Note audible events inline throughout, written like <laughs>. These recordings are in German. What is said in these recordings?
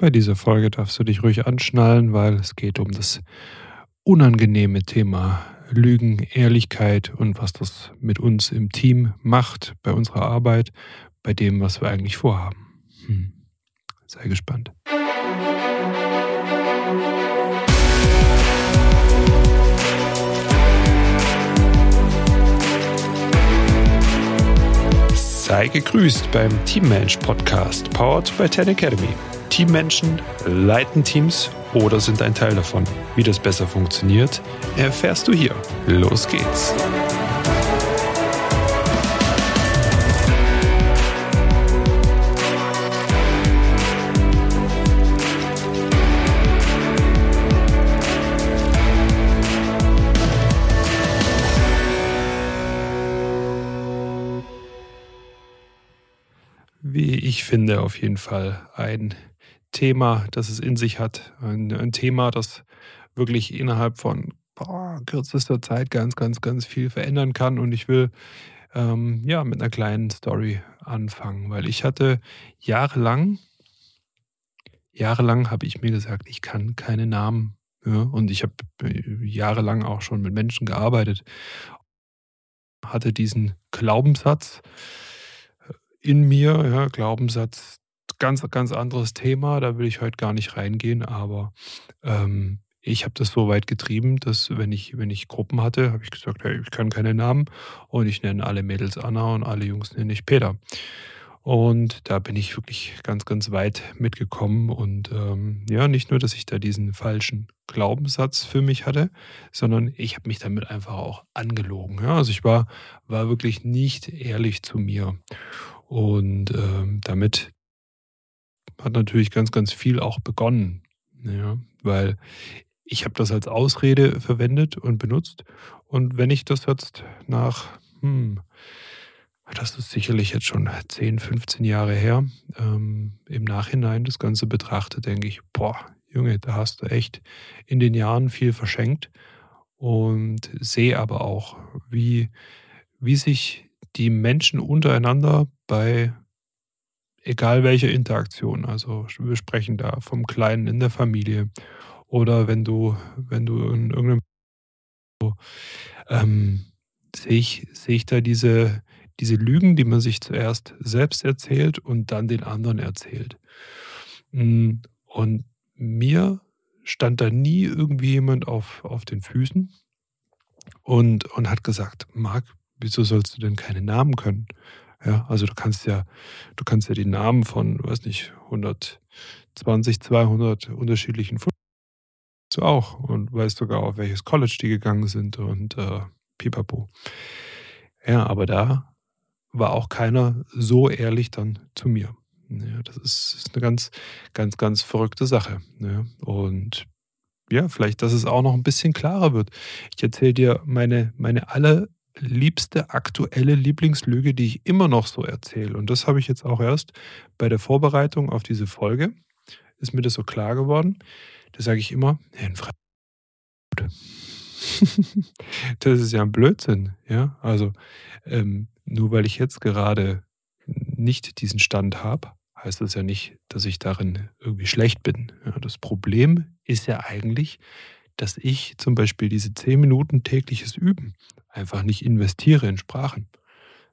Bei dieser Folge darfst du dich ruhig anschnallen, weil es geht um das unangenehme Thema Lügen, Ehrlichkeit und was das mit uns im Team macht, bei unserer Arbeit, bei dem, was wir eigentlich vorhaben. Hm. Sei gespannt. Sei gegrüßt beim Teammensch Podcast, powered by Ten Academy. Teammenschen leiten Teams oder sind ein Teil davon. Wie das besser funktioniert, erfährst du hier. Los geht's. wie ich finde, auf jeden Fall ein Thema, das es in sich hat. Ein, ein Thema, das wirklich innerhalb von boah, kürzester Zeit ganz, ganz, ganz viel verändern kann. Und ich will ähm, ja mit einer kleinen Story anfangen, weil ich hatte jahrelang, jahrelang habe ich mir gesagt, ich kann keine Namen. Ja, und ich habe äh, jahrelang auch schon mit Menschen gearbeitet, hatte diesen Glaubenssatz, in mir, ja, Glaubenssatz, ganz, ganz anderes Thema, da will ich heute gar nicht reingehen, aber ähm, ich habe das so weit getrieben, dass wenn ich, wenn ich Gruppen hatte, habe ich gesagt, hey, ich kann keine Namen und ich nenne alle Mädels Anna und alle Jungs nenne ich Peter. Und da bin ich wirklich ganz, ganz weit mitgekommen. Und ähm, ja, nicht nur, dass ich da diesen falschen Glaubenssatz für mich hatte, sondern ich habe mich damit einfach auch angelogen. Ja? Also ich war, war wirklich nicht ehrlich zu mir. Und ähm, damit hat natürlich ganz, ganz viel auch begonnen. Ja, weil ich habe das als Ausrede verwendet und benutzt. Und wenn ich das jetzt nach, hm, das ist sicherlich jetzt schon 10, 15 Jahre her, ähm, im Nachhinein das Ganze betrachte, denke ich, boah, Junge, da hast du echt in den Jahren viel verschenkt und sehe aber auch, wie, wie sich die Menschen untereinander bei egal welcher Interaktion, also wir sprechen da vom Kleinen in der Familie oder wenn du, wenn du in irgendeinem ähm, sehe ich, sehe ich da diese, diese Lügen, die man sich zuerst selbst erzählt und dann den anderen erzählt. Hm, und mir stand da nie irgendwie jemand auf, auf den Füßen und, und hat gesagt, Marc, wieso sollst du denn keine Namen können? Ja, also du kannst ja, du kannst ja die Namen von, weiß nicht, 120, 200 unterschiedlichen du auch und weißt sogar, auf welches College die gegangen sind und äh, pipapo. Ja, aber da war auch keiner so ehrlich dann zu mir. Ja, das ist, ist eine ganz, ganz, ganz verrückte Sache. Ja, und ja, vielleicht, dass es auch noch ein bisschen klarer wird. Ich erzähle dir meine, meine allerliebste aktuelle Lieblingslüge, die ich immer noch so erzähle. Und das habe ich jetzt auch erst bei der Vorbereitung auf diese Folge, ist mir das so klar geworden. Da sage ich immer, Herrn Fre <laughs> das ist ja ein Blödsinn, ja. Also ähm, nur weil ich jetzt gerade nicht diesen Stand habe, heißt das ja nicht, dass ich darin irgendwie schlecht bin. Ja, das Problem ist ja eigentlich, dass ich zum Beispiel diese zehn Minuten tägliches Üben einfach nicht investiere in Sprachen.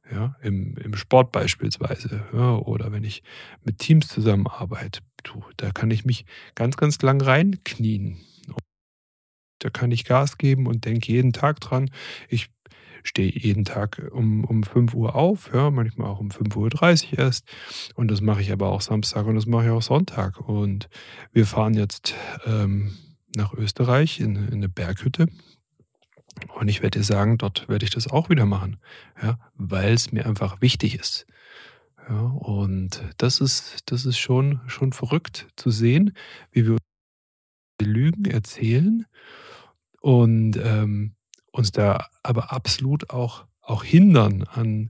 Ja, im, im Sport beispielsweise. Ja, oder wenn ich mit Teams zusammenarbeite, du, da kann ich mich ganz, ganz lang reinknien. Da kann ich Gas geben und denke jeden Tag dran. Ich stehe jeden Tag um, um 5 Uhr auf, ja, manchmal auch um 5.30 Uhr erst. Und das mache ich aber auch Samstag und das mache ich auch Sonntag. Und wir fahren jetzt ähm, nach Österreich in, in eine Berghütte. Und ich werde dir sagen, dort werde ich das auch wieder machen, ja, weil es mir einfach wichtig ist. Ja, und das ist, das ist schon, schon verrückt zu sehen, wie wir Lügen erzählen und ähm, uns da aber absolut auch, auch hindern an,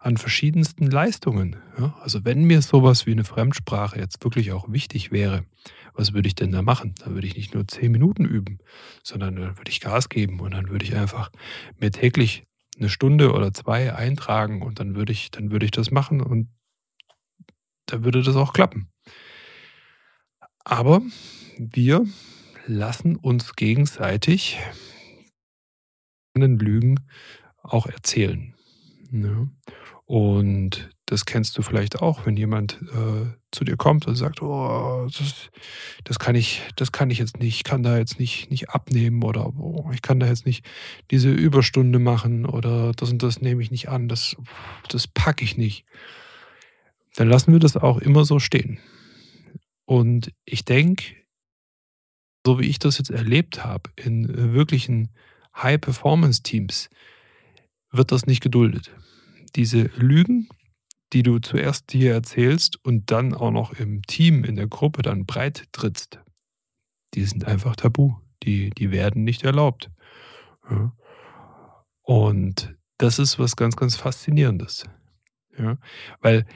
an verschiedensten Leistungen. Ja? Also wenn mir sowas wie eine Fremdsprache jetzt wirklich auch wichtig wäre, was würde ich denn da machen? Da würde ich nicht nur zehn Minuten üben, sondern dann würde ich Gas geben und dann würde ich einfach mir täglich eine Stunde oder zwei eintragen und dann würde ich, dann würde ich das machen und dann würde das auch klappen. Aber wir lassen uns gegenseitig Lügen auch erzählen, ne? Und das kennst du vielleicht auch, wenn jemand, äh, zu dir kommt und sagt: „Oh, das das kann ich das kann ich jetzt nicht. Ich kann da jetzt nicht nicht abnehmen“ oder „Oh, ich kann da jetzt nicht diese Überstunde machen“ oder „das und das nehme ich nicht an, das das packe ich nicht.“ Dann lassen wir das auch immer so stehen. Und ich denke so wie ich das jetzt erlebt habe in, äh, wirklichen High-Performance-Teams, wird das nicht geduldet. Diese Lügen, die du zuerst dir erzählst und dann auch noch im Team, in der Gruppe dann breit trittst, die sind einfach tabu. Die die werden nicht erlaubt, ja? Und das ist was ganz, ganz Faszinierendes, ja? Weil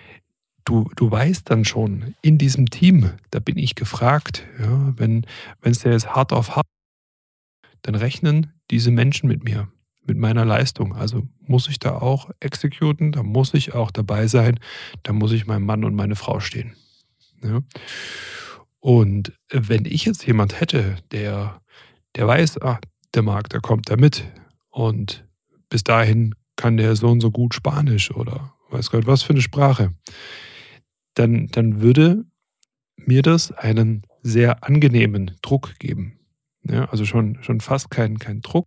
du du weißt dann schon, in diesem Team, da bin ich gefragt, ja? Wenn wenn's da jetzt hart auf hart dann rechnen diese Menschen mit mir, mit meiner Leistung. Also, muss ich da auch exekuten, da muss ich auch dabei sein, da muss ich meinem Mann und meine Frau stehen, ja? Und wenn ich jetzt jemand hätte, der der weiß, ah, der Marc, der kommt da mit und bis dahin kann der so und so gut Spanisch oder weiß Gott was für 'ne Sprache, dann dann würde mir das einen sehr angenehmen Druck geben, ja? Also, schon schon fast kein kein Druck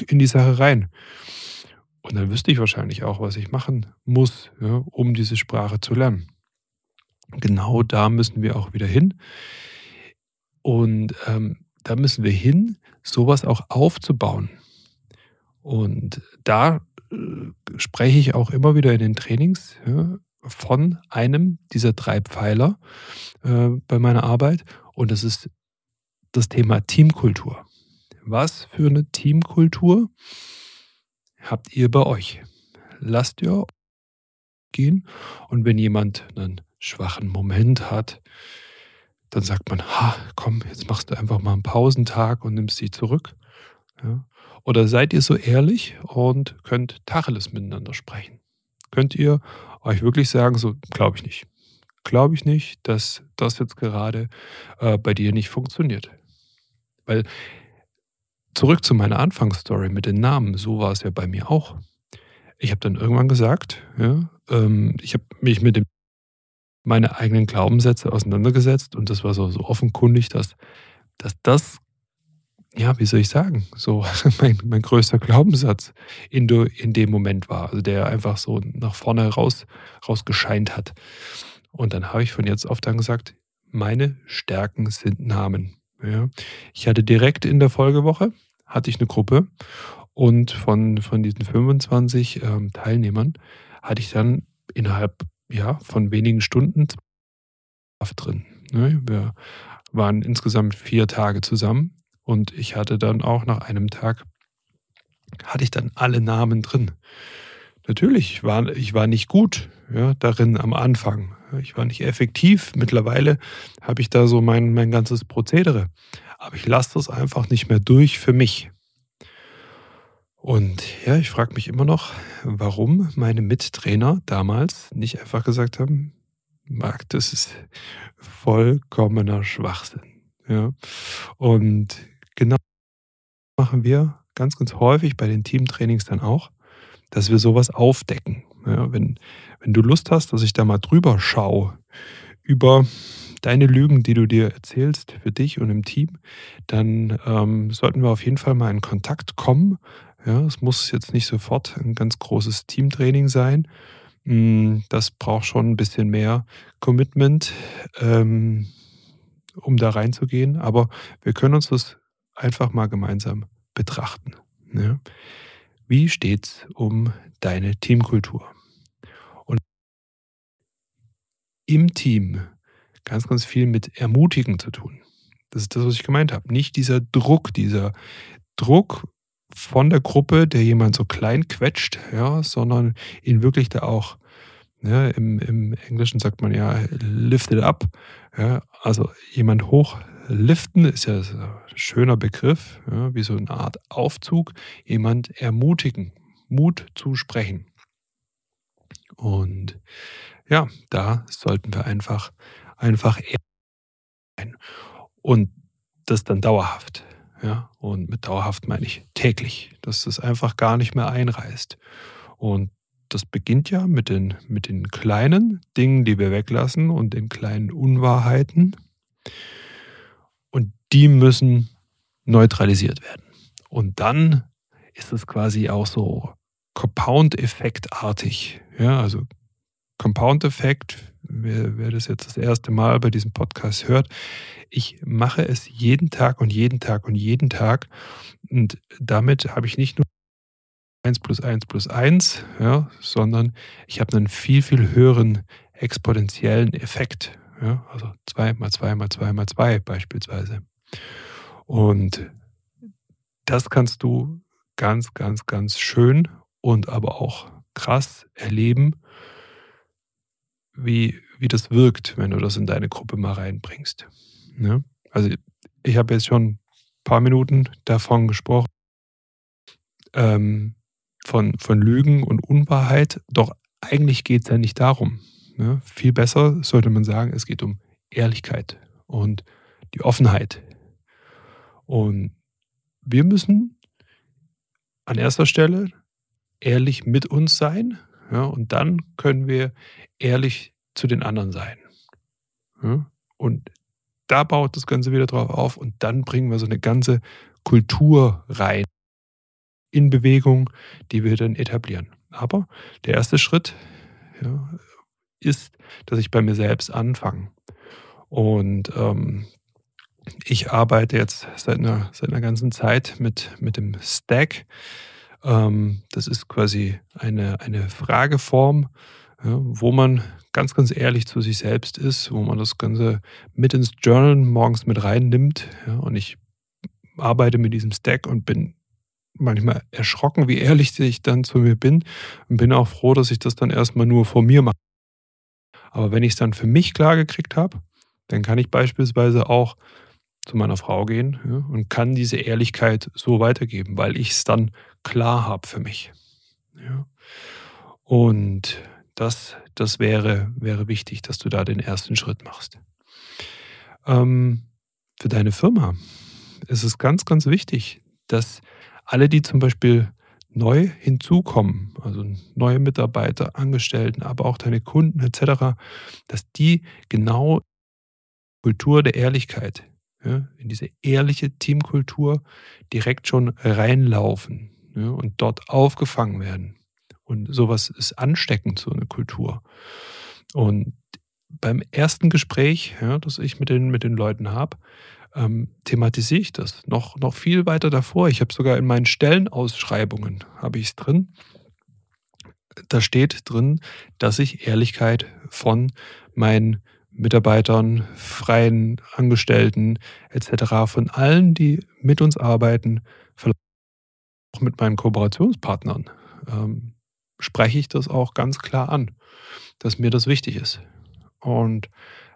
in die Sache rein. Und dann wüsste ich wahrscheinlich auch, was ich machen muss, ja, um diese Sprache zu lernen. Genau da müssen wir auch wieder hin. Und, ähm, da müssen wir hin, so was auch aufzubauen. Und da, äh, spreche ich auch immer wieder in den Trainings, ja, von einem dieser 3 Pfeiler, äh, bei meiner Arbeit und das ist das Thema Teamkultur. Was für 'ne Teamkultur habt ihr bei euch? Lasst ihr gehen und wenn jemand 'nen schwachen Moment hat, dann sagt man: „Ha, komm, jetzt machst du einfach mal 'n Pausentag und nimmst dich zurück“, ja? Oder seid ihr so ehrlich und könnt Tacheles miteinander sprechen? Könnt ihr euch wirklich sagen, so: „Glaube ich nicht. Glaube ich nicht, dass das jetzt gerade, äh, bei dir nicht funktioniert.“ Weil zurück zu meiner Anfangsstory mit den Namen, so war es ja bei mir auch. Ich habe dann irgendwann gesagt, ja, ähm, ich habe mich mit dem meine eigenen Glaubenssätze auseinandergesetzt und das war so so offenkundig, dass dass das ja, wie soll ich sagen, so <laughs> mein mein größter Glaubenssatz in in dem Moment war, also der einfach so nach vorne raus rausgescheint hat. Und dann habe ich von jetzt auf dann gesagt: „Meine Stärken sind Namen“, ja? Ich hatte direkt in der Folgewoche hatte ich 'ne Gruppe und von von diesen 25, ähm, Teilnehmern hatte ich dann innerhalb, ja, von wenigen Stunden drin, ne? Wir waren insgesamt 4 Tage zusammen und ich hatte dann auch nach einem Tag hatte ich dann alle Namen drin. Natürlich, ich war ich war nicht gut, ja, darin am Anfang. Ich war nicht effektiv. Mittlerweile habe ich da so mein mein ganzes Prozedere. Aber ich lasse das einfach nicht mehr durch für mich. Und ja, ich frage mich immer noch, warum meine Mittrainer damals nicht einfach gesagt haben: „Marc, das ist vollkommener Schwachsinn“, ja? Und genau machen wir ganz, ganz häufig bei den Teamtrainings dann auch, dass wir so was aufdecken, ja? Wenn wenn du Lust hast, dass ich da mal drüber schaue über deine Lügen, die du dir erzählst für dich und im Team, dann, ähm, sollten wir auf jeden Fall mal in Kontakt kommen, ja? Es muss jetzt nicht sofort 'n ganz großes Teamtraining sein. Hm, das braucht schon 'n bisschen mehr Commitment, ähm, um da reinzugehen, aber wir können uns das einfach mal gemeinsam betrachten, ja? Wie steht's um deine Teamkultur? Und im Team ganz, ganz viel mit Ermutigen zu tun. Das ist das, was ich gemeint habe. Nicht dieser Druck dieser Druck von der Gruppe, der jemand so klein quetscht, ja, sondern ihn wirklich da auch ne, im im Englischen sagt man ja lift it up, ja? Also, jemand hochliften ist ja so 'n schöner Begriff, ja, wie so 'ne Art Aufzug, jemand ermutigen, Mut zusprechen. Und ja, da sollten wir einfach einfach ehr und das dann dauerhaft. Ja? Und mit dauerhaft meine ich täglich, dass das einfach gar nicht mehr einreißt. Und das beginnt ja mit den, mit den kleinen Dingen, die wir weglassen und den kleinen Unwahrheiten. Und die müssen neutralisiert werden. Und dann ist es quasi auch so Compound-Effekt-artig. Ja, also Compound-Effekt, wer, wer das jetzt das erste Mal bei diesem Podcast hört, ich mache es jeden Tag und jeden Tag und jeden Tag. Und damit habe ich nicht nur 1 plus 1 plus 1, ja, sondern ich habe einen viel, viel höheren exponentiellen Effekt. Ja, also 2 mal 2 mal 2 mal 2 beispielsweise. Und das kannst du ganz, ganz, ganz schön und aber auch krass erleben, wie, wie das wirkt, wenn du das in deine Gruppe mal reinbringst. Ja? Also ich habe jetzt schon ein paar Minuten davon gesprochen, ähm, von, von Lügen und Unwahrheit. Doch eigentlich geht es ja nicht darum. Ne? Viel besser sollte man sagen, es geht um Ehrlichkeit und die Offenheit. Und wir müssen an erster Stelle ehrlich mit uns sein. Ja, und dann können wir ehrlich zu den anderen sein. Ja, und da baut das Ganze wieder drauf auf und dann bringen wir so eine ganze Kultur rein in Bewegung, die wir dann etablieren. Aber der erste Schritt ja, ist, dass ich bei mir selbst anfange. Und ähm, ich arbeite jetzt seit einer, seit einer ganzen Zeit mit, mit dem Stack. Ähm, das ist quasi eine, eine Frageform, wo man ganz, ganz ehrlich zu sich selbst ist, wo man das Ganze mit ins Journal morgens mit reinnimmt. Und ich arbeite mit diesem Stack und bin manchmal erschrocken, wie ehrlich ich dann zu mir bin und bin auch froh, dass ich das dann erstmal nur vor mir mache. Aber wenn ich es dann für mich klar gekriegt habe, dann kann ich beispielsweise auch zu meiner Frau gehen und kann diese Ehrlichkeit so weitergeben, weil ich es dann klar habe für mich. Ja. Und das, das wäre, wäre wichtig, dass du da den ersten Schritt machst. Ähm, für deine Firma ist es ganz, ganz wichtig, dass alle, die zum Beispiel neu hinzukommen, also neue Mitarbeiter, Angestellten, aber auch deine Kunden etc., dass die genau Kultur der Ehrlichkeit, ja, in diese ehrliche Teamkultur direkt schon reinlaufen ja, und dort aufgefangen werden. Und sowas ist ansteckend, so eine Kultur. Und beim ersten Gespräch, ja, das ich mit den, mit den Leuten habe, ähm, thematisiere ich das noch, noch viel weiter davor. Ich habe sogar in meinen Stellenausschreibungen habe ich es drin. Da steht drin, dass ich Ehrlichkeit von meinen Mitarbeitern, freien Angestellten etc., von allen, die mit uns arbeiten, auch mit meinen Kooperationspartnern, ähm, spreche ich das auch ganz klar an, dass mir das wichtig ist. Und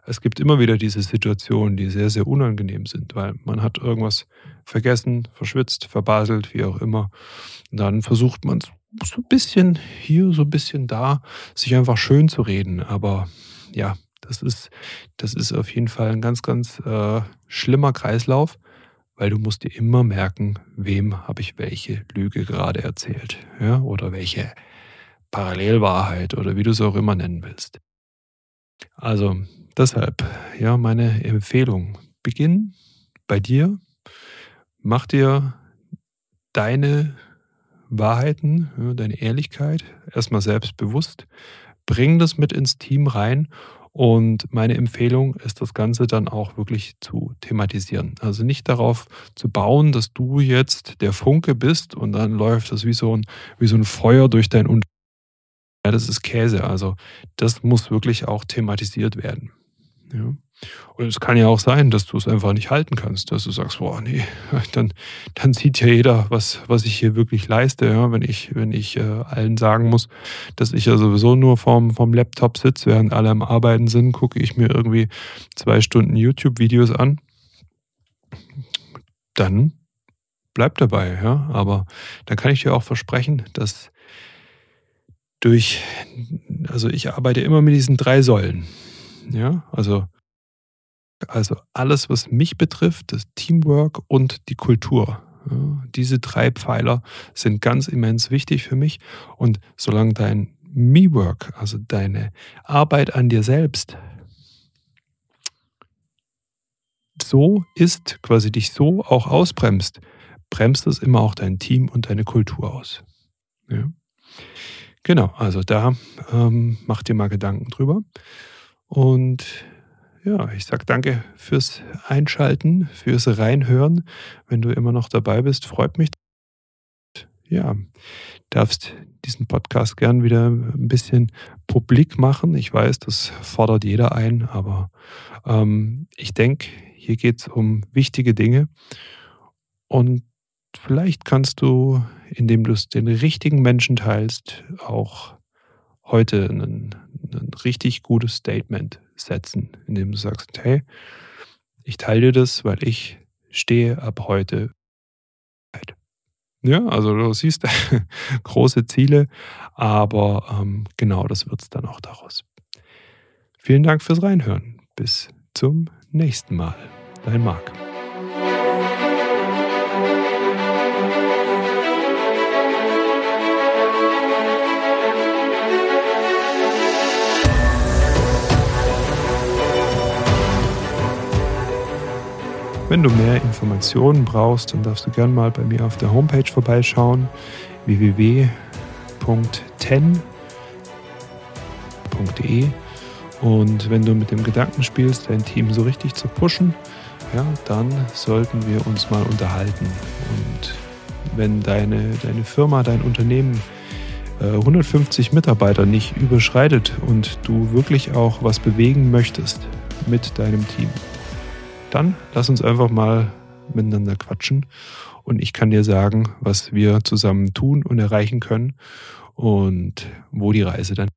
es gibt immer wieder diese Situationen, die sehr, sehr unangenehm sind, weil man hat irgendwas vergessen, verschwitzt, verbaselt, wie auch immer. Und dann versucht man so ein bisschen hier, so ein bisschen da, sich einfach schön zu reden. Aber ja, das ist, das ist auf jeden Fall ein ganz, ganz äh, schlimmer Kreislauf, weil du musst dir immer merken, wem habe ich welche Lüge gerade erzählt. Ja? Oder welche Parallelwahrheit oder wie du es auch immer nennen willst. Also Deshalb, ja, meine Empfehlung. Beginn bei dir. Mach dir deine Wahrheiten, deine Ehrlichkeit erstmal selbst bewusst. Bring das mit ins Team rein. Und meine Empfehlung ist, das Ganze dann auch wirklich zu thematisieren. Also nicht darauf zu bauen, dass du jetzt der Funke bist und dann läuft das wie so ein, wie so ein Feuer durch dein Unternehmen. Ja, das ist Käse. Also das muss wirklich auch thematisiert werden. Ja. Und es kann ja auch sein, dass du es einfach nicht halten kannst, dass du sagst, boah, nee, <laughs> dann, dann sieht ja jeder, was, was ich hier wirklich leiste, ja, wenn ich, wenn ich äh, allen sagen muss, dass ich ja sowieso nur vorm, vom Laptop sitze, während alle am Arbeiten sind, gucke ich mir irgendwie zwei Stunden YouTube-Videos an. Dann bleib dabei, ja. Aber dann kann ich dir auch versprechen, dass durch, also ich arbeite immer mit diesen drei Säulen. Ja, also Also alles, was mich betrifft, das Teamwork und die Kultur. Ja, diese drei Pfeiler sind ganz immens wichtig für mich. Und solange dein Me-Work, also deine Arbeit an dir selbst, so ist, quasi dich so auch ausbremst, bremst es immer auch dein Team und deine Kultur aus. Ja. Genau, also da ähm, mach dir mal Gedanken drüber. Und ja, ich sage danke fürs Einschalten, fürs Reinhören. Wenn du immer noch dabei bist, freut mich. Ja, darfst diesen Podcast gern wieder ein bisschen publik machen. Ich weiß, das fordert jeder ein, aber ähm, ich denke, hier geht es um wichtige Dinge. Und vielleicht kannst du, indem du es den richtigen Menschen teilst, auch heute ein, ein richtig gutes Statement setzen, indem du sagst, hey, ich teile dir das, weil ich stehe ab heute. Ja, also du siehst <laughs> große Ziele, aber ähm, genau das wird es dann auch daraus. Vielen Dank fürs Reinhören. Bis zum nächsten Mal. Dein Marc. Wenn du mehr Informationen brauchst, dann darfst du gerne mal bei mir auf der Homepage vorbeischauen www.ten.de und wenn du mit dem Gedanken spielst, dein Team so richtig zu pushen, ja, dann sollten wir uns mal unterhalten. Und wenn deine, deine Firma, dein Unternehmen 150 äh, Mitarbeiter nicht überschreitet und du wirklich auch was bewegen möchtest mit deinem Team, dann lass uns einfach mal miteinander quatschen. Und ich kann dir sagen, was wir zusammen tun und erreichen können und wo die Reise dann